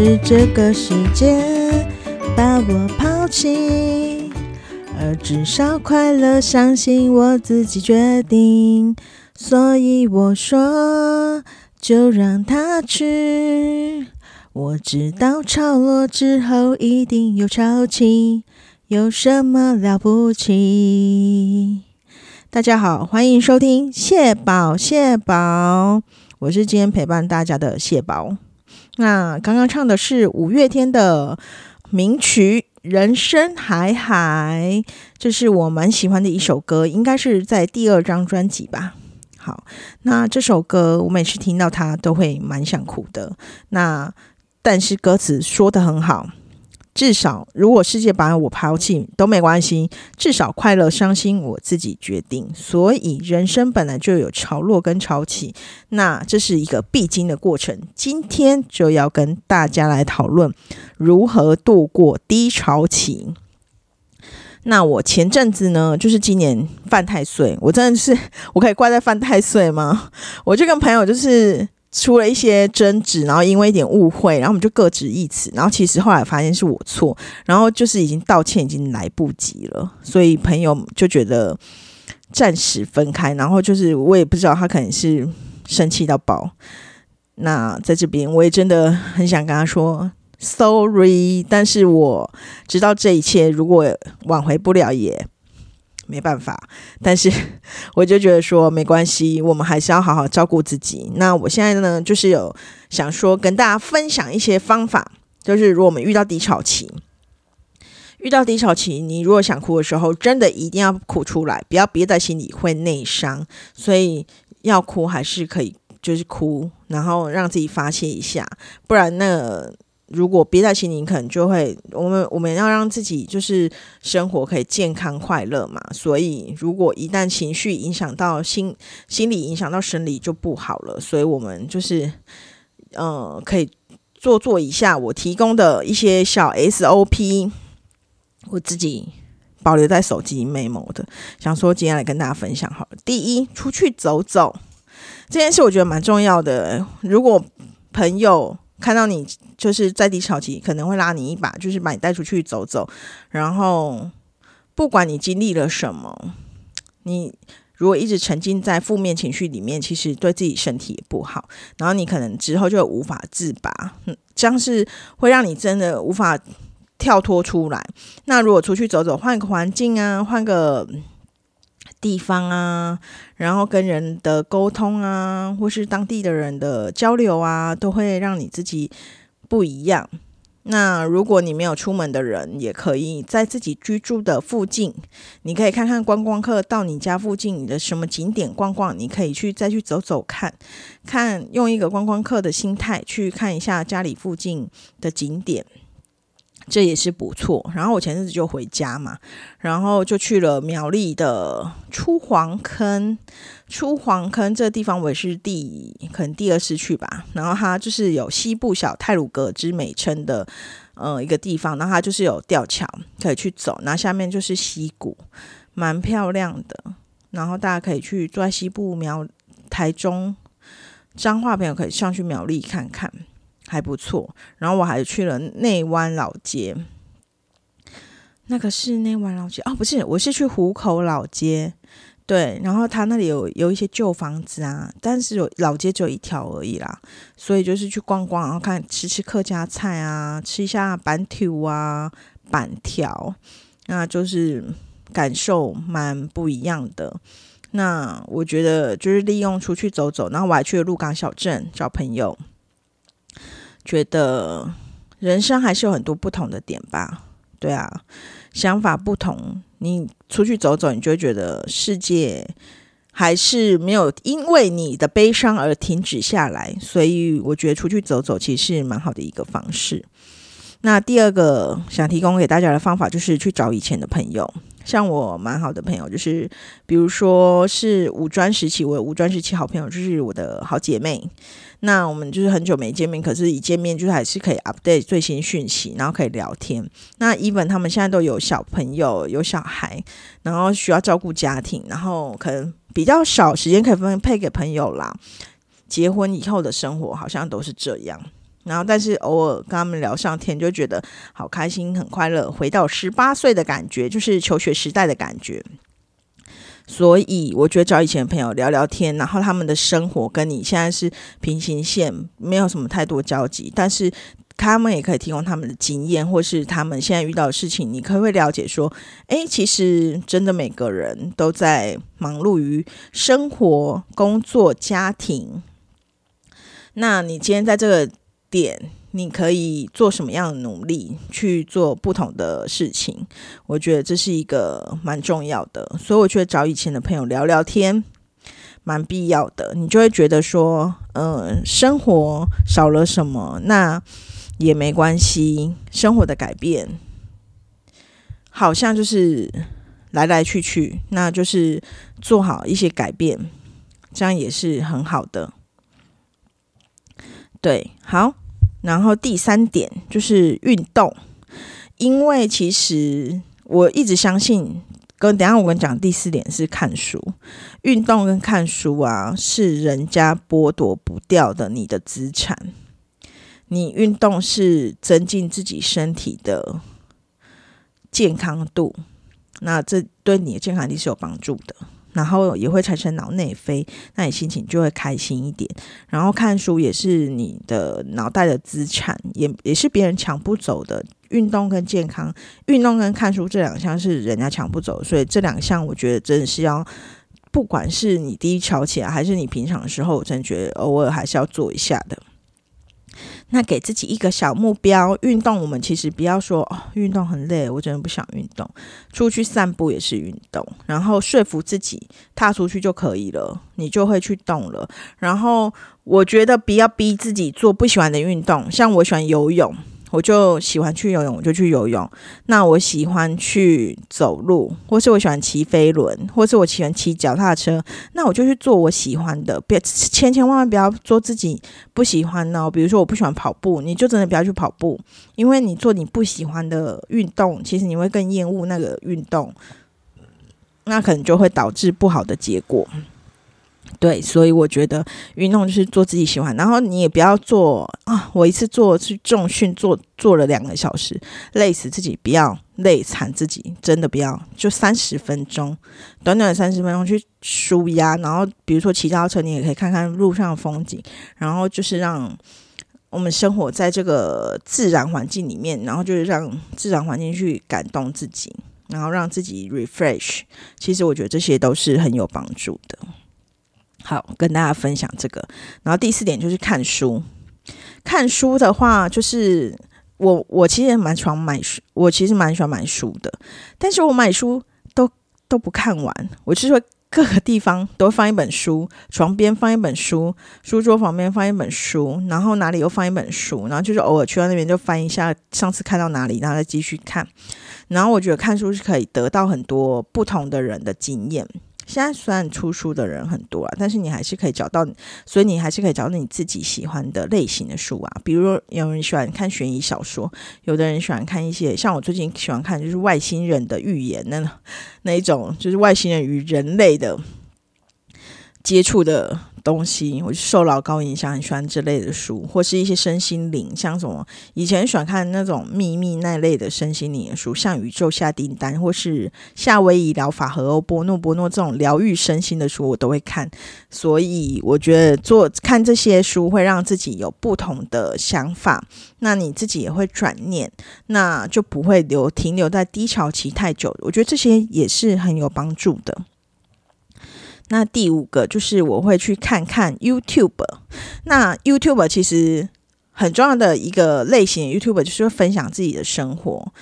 是这个世界把我抛弃，而至少快乐，相信我自己决定。所以我说，就让它去。我知道潮落之后一定有潮起，有什么了不起？大家好，欢迎收听蟹宝蟹宝，我是今天陪伴大家的蟹宝。那刚刚唱的是五月天的名曲《人生海海》，这是我蛮喜欢的一首歌，应该是在第二张专辑吧。好，那这首歌我每次听到它都会蛮想哭的。那但是歌词说的很好。至少，如果世界把我抛弃都没关系，至少快乐、伤心我自己决定。所以，人生本来就有潮落跟潮起，那这是一个必经的过程。今天就要跟大家来讨论如何度过低潮期。那我前阵子呢，就是今年犯太岁，我真的是我可以怪在犯太岁吗？我就跟朋友就是。出了一些争执，然后因为一点误会，然后我们就各执一词，然后其实后来发现是我错，然后就是已经道歉已经来不及了，所以朋友就觉得暂时分开，然后就是我也不知道他可能是生气到爆。那在这边我也真的很想跟他说 sorry，但是我知道这一切如果挽回不了也。没办法，但是我就觉得说没关系，我们还是要好好照顾自己。那我现在呢，就是有想说跟大家分享一些方法，就是如果我们遇到低潮期，遇到低潮期，你如果想哭的时候，真的一定要哭出来，不要憋在心里会内伤。所以要哭还是可以，就是哭，然后让自己发泄一下，不然那。如果憋在心里，可能就会我们我们要让自己就是生活可以健康快乐嘛。所以如果一旦情绪影响到心心理，影响到生理就不好了。所以我们就是嗯，可以做做一下我提供的一些小 SOP，我自己保留在手机 memo 的，想说今天来跟大家分享好了。第一，出去走走这件事，我觉得蛮重要的。如果朋友看到你就是在低潮期，可能会拉你一把，就是把你带出去走走。然后，不管你经历了什么，你如果一直沉浸在负面情绪里面，其实对自己身体也不好。然后你可能之后就无法自拔，这样是会让你真的无法跳脱出来。那如果出去走走，换个环境啊，换个。地方啊，然后跟人的沟通啊，或是当地的人的交流啊，都会让你自己不一样。那如果你没有出门的人，也可以在自己居住的附近，你可以看看观光客到你家附近你的什么景点逛逛，你可以去再去走走看看，用一个观光客的心态去看一下家里附近的景点。这也是不错。然后我前阵子就回家嘛，然后就去了苗栗的出黄坑。出黄坑这地方我也是第可能第二次去吧。然后它就是有西部小泰鲁格之美称的，呃，一个地方。然后它就是有吊桥可以去走，然后下面就是溪谷，蛮漂亮的。然后大家可以去坐在西部苗台中彰化朋友可以上去苗栗看看。还不错，然后我还去了内湾老街，那个是内湾老街哦，不是，我是去湖口老街，对，然后他那里有有一些旧房子啊，但是有老街只有一条而已啦，所以就是去逛逛，然后看吃吃客家菜啊，吃一下板条啊，板条，那就是感受蛮不一样的。那我觉得就是利用出去走走，然后我还去了鹿港小镇找朋友。觉得人生还是有很多不同的点吧，对啊，想法不同，你出去走走，你就会觉得世界还是没有因为你的悲伤而停止下来，所以我觉得出去走走其实是蛮好的一个方式。那第二个想提供给大家的方法就是去找以前的朋友。像我蛮好的朋友，就是比如说是五专时期，我有五专时期好朋友，就是我的好姐妹。那我们就是很久没见面，可是一见面就是还是可以 update 最新讯息，然后可以聊天。那 even 他们现在都有小朋友，有小孩，然后需要照顾家庭，然后可能比较少时间可以分配给朋友啦。结婚以后的生活好像都是这样。然后但是偶尔跟他们聊上天，就觉得好开心、很快乐，回到十八岁的感觉，就是求学时代的感觉。所以我觉得找以前的朋友聊聊天，然后他们的生活跟你现在是平行线，没有什么太多交集，但是他们也可以提供他们的经验，或是他们现在遇到的事情，你可以会了解说，诶，其实真的每个人都在忙碌于生活、工作、家庭。那你今天在这个点。你可以做什么样的努力去做不同的事情？我觉得这是一个蛮重要的，所以我觉得找以前的朋友聊聊天蛮必要的。你就会觉得说，嗯，生活少了什么，那也没关系。生活的改变好像就是来来去去，那就是做好一些改变，这样也是很好的。对，好。然后第三点就是运动，因为其实我一直相信，跟等下我跟你讲第四点是看书，运动跟看书啊是人家剥夺不掉的你的资产。你运动是增进自己身体的健康度，那这对你的健康力是有帮助的。然后也会产生脑内啡，那你心情就会开心一点。然后看书也是你的脑袋的资产，也也是别人抢不走的。运动跟健康，运动跟看书这两项是人家抢不走，所以这两项我觉得真的是要，不管是你第一瞧起来，还是你平常的时候，我真觉得偶尔还是要做一下的。那给自己一个小目标，运动。我们其实不要说哦，运动很累，我真的不想运动。出去散步也是运动，然后说服自己踏出去就可以了，你就会去动了。然后我觉得不要逼自己做不喜欢的运动，像我喜欢游泳。我就喜欢去游泳，我就去游泳。那我喜欢去走路，或是我喜欢骑飞轮，或是我喜欢骑脚踏车。那我就去做我喜欢的，别千千万万不要做自己不喜欢哦。比如说我不喜欢跑步，你就真的不要去跑步，因为你做你不喜欢的运动，其实你会更厌恶那个运动，那可能就会导致不好的结果。对，所以我觉得运动就是做自己喜欢，然后你也不要做啊！我一次做去重训，做做了两个小时，累死自己，不要累惨自己，真的不要。就三十分钟，短短三十分钟去舒压，然后比如说骑脚车，你也可以看看路上的风景，然后就是让我们生活在这个自然环境里面，然后就是让自然环境去感动自己，然后让自己 refresh。其实我觉得这些都是很有帮助的。好，跟大家分享这个。然后第四点就是看书。看书的话，就是我我其实蛮喜欢买书，我其实蛮喜欢买书的。但是我买书都都不看完，我就是会各个地方都放一本书，床边放一本书，书桌旁边放一本书，然后哪里又放一本书，然后就是偶尔去到那边就翻一下上次看到哪里，然后再继续看。然后我觉得看书是可以得到很多不同的人的经验。现在虽然出书的人很多啊，但是你还是可以找到，所以你还是可以找到你自己喜欢的类型的书啊。比如说，有人喜欢看悬疑小说，有的人喜欢看一些像我最近喜欢看就是外星人的预言那那一种，就是外星人与人类的接触的。东西，我受老高影响，很喜欢这类的书，或是一些身心灵，像什么以前喜欢看那种秘密那类的身心灵的书，像《宇宙下订单》或是《夏威夷疗法》和欧波诺波诺这种疗愈身心的书，我都会看。所以我觉得做看这些书会让自己有不同的想法，那你自己也会转念，那就不会留停留在低潮期太久。我觉得这些也是很有帮助的。那第五个就是我会去看看 YouTube。那 YouTube 其实很重要的一个类型，YouTube 就是分享自己的生活。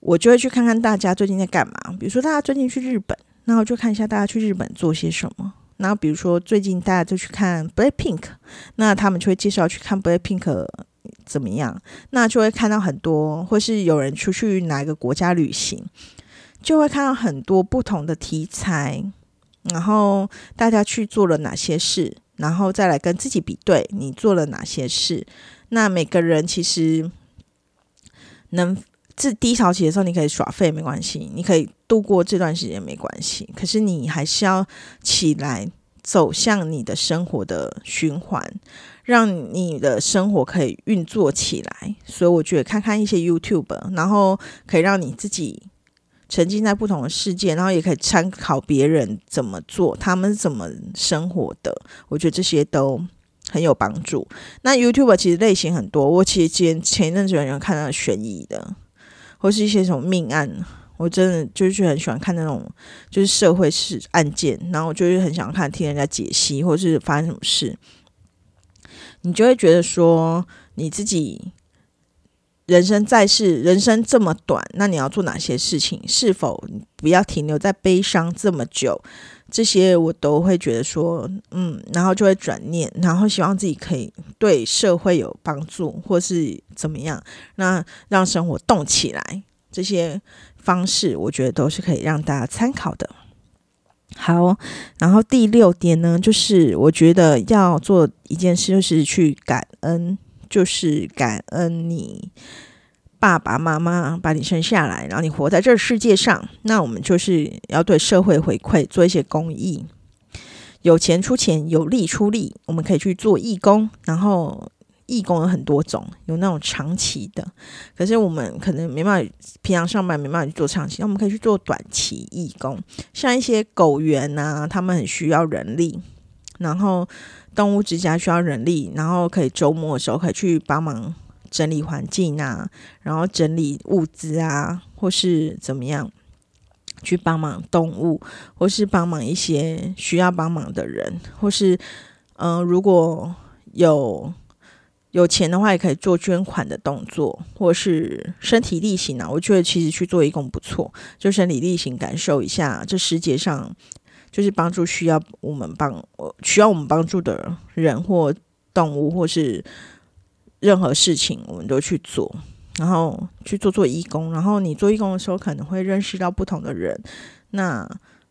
我就会去看看大家最近在干嘛。比如说大家最近去日本，那我就看一下大家去日本做些什么。然后比如说最近大家就去看 Blackpink，那他们就会介绍去看 Blackpink 怎么样。那就会看到很多，或是有人出去哪一个国家旅行，就会看到很多不同的题材。然后大家去做了哪些事，然后再来跟自己比对，你做了哪些事？那每个人其实能自低潮期的时候，你可以耍废没关系，你可以度过这段时间没关系。可是你还是要起来走向你的生活的循环，让你的生活可以运作起来。所以我觉得看看一些 YouTube，然后可以让你自己沉浸在不同的世界，然后也可以参考别人怎么做，他们怎么生活的。我觉得这些都很有帮助。那 YouTube 其实类型很多，我其实前前一阵子有人看到悬疑的，或是一些什么命案。我真的就是很喜欢看那种就是社会事案件，然后我就是很想看听人家解析，或是发生什么事，你就会觉得说你自己人生在世，人生这么短，那你要做哪些事情？是否不要停留在悲伤这么久？这些我都会觉得说，嗯，然后就会转念，然后希望自己可以对社会有帮助，或是怎么样，那让生活动起来，这些。方式，我觉得都是可以让大家参考的。好，然后第六点呢，就是我觉得要做一件事，就是去感恩，就是感恩你爸爸妈妈把你生下来，然后你活在这世界上。那我们就是要对社会回馈，做一些公益，有钱出钱，有力出力，我们可以去做义工，然后。义工有很多种，有那种长期的，可是我们可能没办法，平常上班没办法去做长期，那我们可以去做短期义工，像一些狗园啊，他们很需要人力，然后动物之家需要人力，然后可以周末的时候可以去帮忙整理环境啊，然后整理物资啊，或是怎么样去帮忙动物，或是帮忙一些需要帮忙的人，或是嗯，如果有。有钱的话，也可以做捐款的动作，或是身体力行啊。我觉得其实去做义工不错，就身体力行，感受一下这世界上就是帮助需要我们帮需要我们帮助的人或动物，或是任何事情，我们都去做，然后去做做义工。然后你做义工的时候，可能会认识到不同的人，那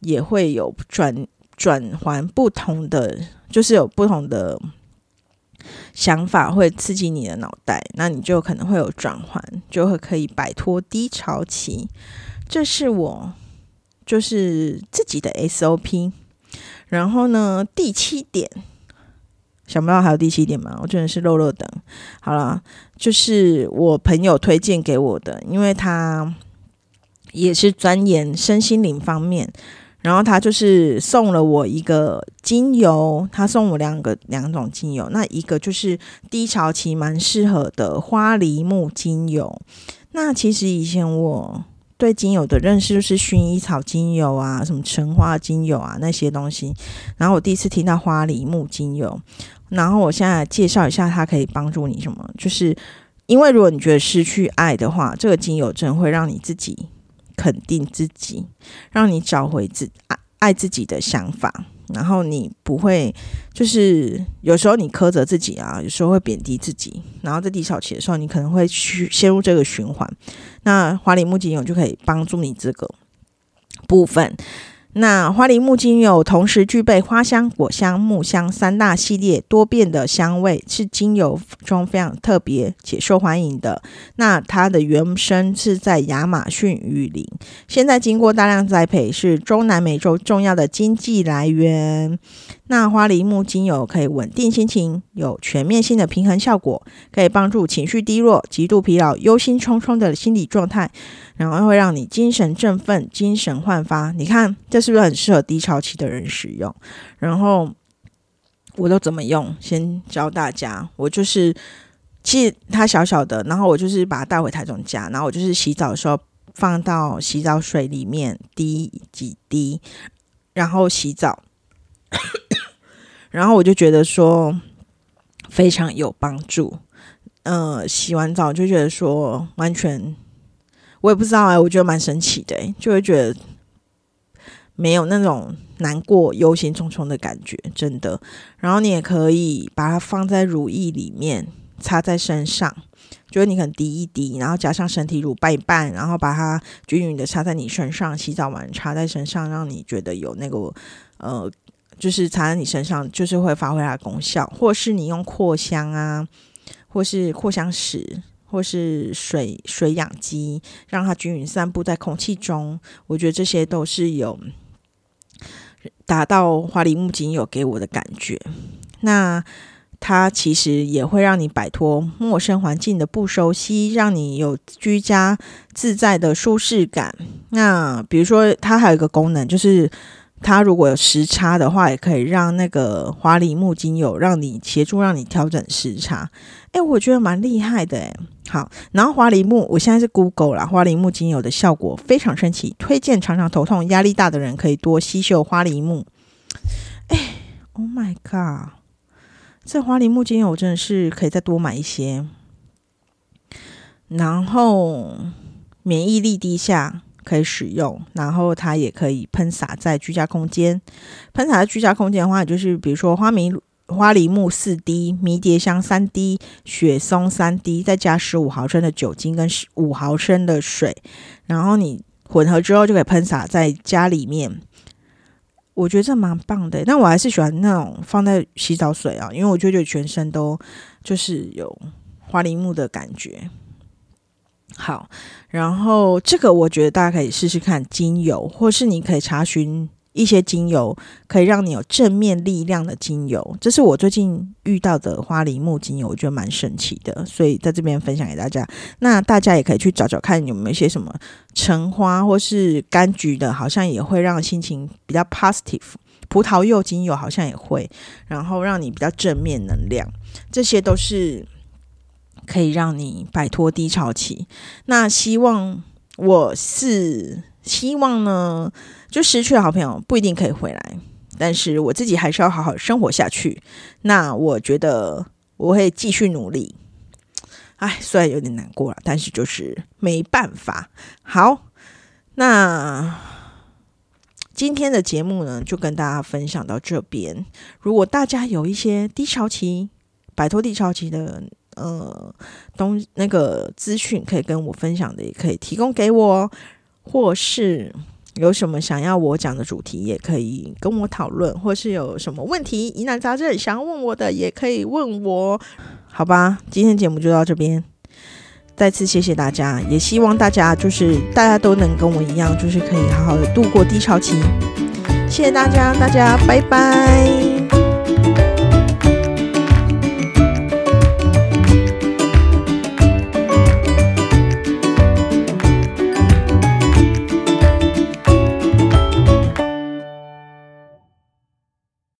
也会有转转还不同的，就是有不同的。想法会刺激你的脑袋，那你就可能会有转换，就会可以摆脱低潮期。这是我就是自己的 SOP。然后呢，第七点，想不到还有第七点吗？我真的是漏漏等。好了，就是我朋友推荐给我的，因为他也是钻研身心灵方面。然后他就是送了我一个精油，他送我两个两种精油，那一个就是低潮期蛮适合的花梨木精油。那其实以前我对精油的认识就是薰衣草精油啊，什么橙花精油啊那些东西。然后我第一次听到花梨木精油，然后我现在介绍一下它可以帮助你什么，就是因为如果你觉得失去爱的话，这个精油真会让你自己。肯定自己，让你找回自爱爱自己的想法，然后你不会就是有时候你苛责自己啊，有时候会贬低自己，然后在低潮期的时候，你可能会去陷入这个循环。那华里木精油就可以帮助你这个部分。那花梨木精油同时具备花香、果香、木香三大系列多变的香味，是精油中非常特别且受欢迎的。那它的原生是在亚马逊雨林，现在经过大量栽培，是中南美洲重要的经济来源。那花梨木精油可以稳定心情，有全面性的平衡效果，可以帮助情绪低落、极度疲劳、忧心忡忡的心理状态，然后会让你精神振奋、精神焕发。你看，这是不是很适合低潮期的人使用？然后我都怎么用？先教大家，我就是其实它小小的，然后我就是把它带回台中家，然后我就是洗澡的时候放到洗澡水里面滴几滴，然后洗澡。然后我就觉得说非常有帮助，呃，洗完澡就觉得说完全，我也不知道哎，我觉得蛮神奇的，就会觉得没有那种难过、忧心忡忡的感觉，真的。然后你也可以把它放在乳液里面擦在身上，就是你可能滴一滴，然后加上身体乳拌一拌，然后把它均匀的擦在你身上，洗澡完擦在身上，让你觉得有那个呃。就是擦在你身上，就是会发挥它的功效，或是你用扩香啊，或是扩香石，或是水水养机，让它均匀散布在空气中。我觉得这些都是有达到花梨木精油给我的感觉。那它其实也会让你摆脱陌生环境的不熟悉，让你有居家自在的舒适感。那比如说，它还有一个功能，就是它如果有时差的话，也可以让那个花梨木精油让你协助让你调整时差。哎，我觉得蛮厉害的哎。好，然后花梨木，我现在是 Google 啦，花梨木精油的效果非常神奇，推荐常常头痛、压力大的人可以多吸嗅花梨木。哎，Oh my god！这花梨木精油真的是可以再多买一些，然后免疫力低下可以使用，然后它也可以喷洒在居家空间。喷洒在居家空间的话，就是比如说花迷花梨木四滴、迷迭香三滴、雪松三滴，再加十五毫升的酒精跟五毫升的水，然后你混合之后就可以喷洒在家里面。我觉得这蛮棒的，但我还是喜欢那种放在洗澡水啊，因为我觉得全身都就是有花梨木的感觉。好，然后这个我觉得大家可以试试看精油，或是你可以查询。一些精油可以让你有正面力量的精油，这是我最近遇到的花梨木精油，我觉得蛮神奇的，所以在这边分享给大家。那大家也可以去找找看有没有一些什么橙花或是柑橘的，好像也会让心情比较 positive。葡萄柚精油好像也会，然后让你比较正面能量，这些都是可以让你摆脱低潮期。那希望我是希望呢。就失去了好朋友不一定可以回来，但是我自己还是要好好生活下去。那我觉得我会继续努力。哎，虽然有点难过了，但是就是没办法。好，那今天的节目呢，就跟大家分享到这边。如果大家有一些低潮期、摆脱低潮期的呃东那个资讯，可以跟我分享的，也可以提供给我，或是。有什么想要我讲的主题，也可以跟我讨论，或是有什么问题疑难杂症想要问我的，也可以问我，好吧？今天节目就到这边，再次谢谢大家，也希望大家就是大家都能跟我一样，就是可以好好的度过低潮期。谢谢大家，大家拜拜。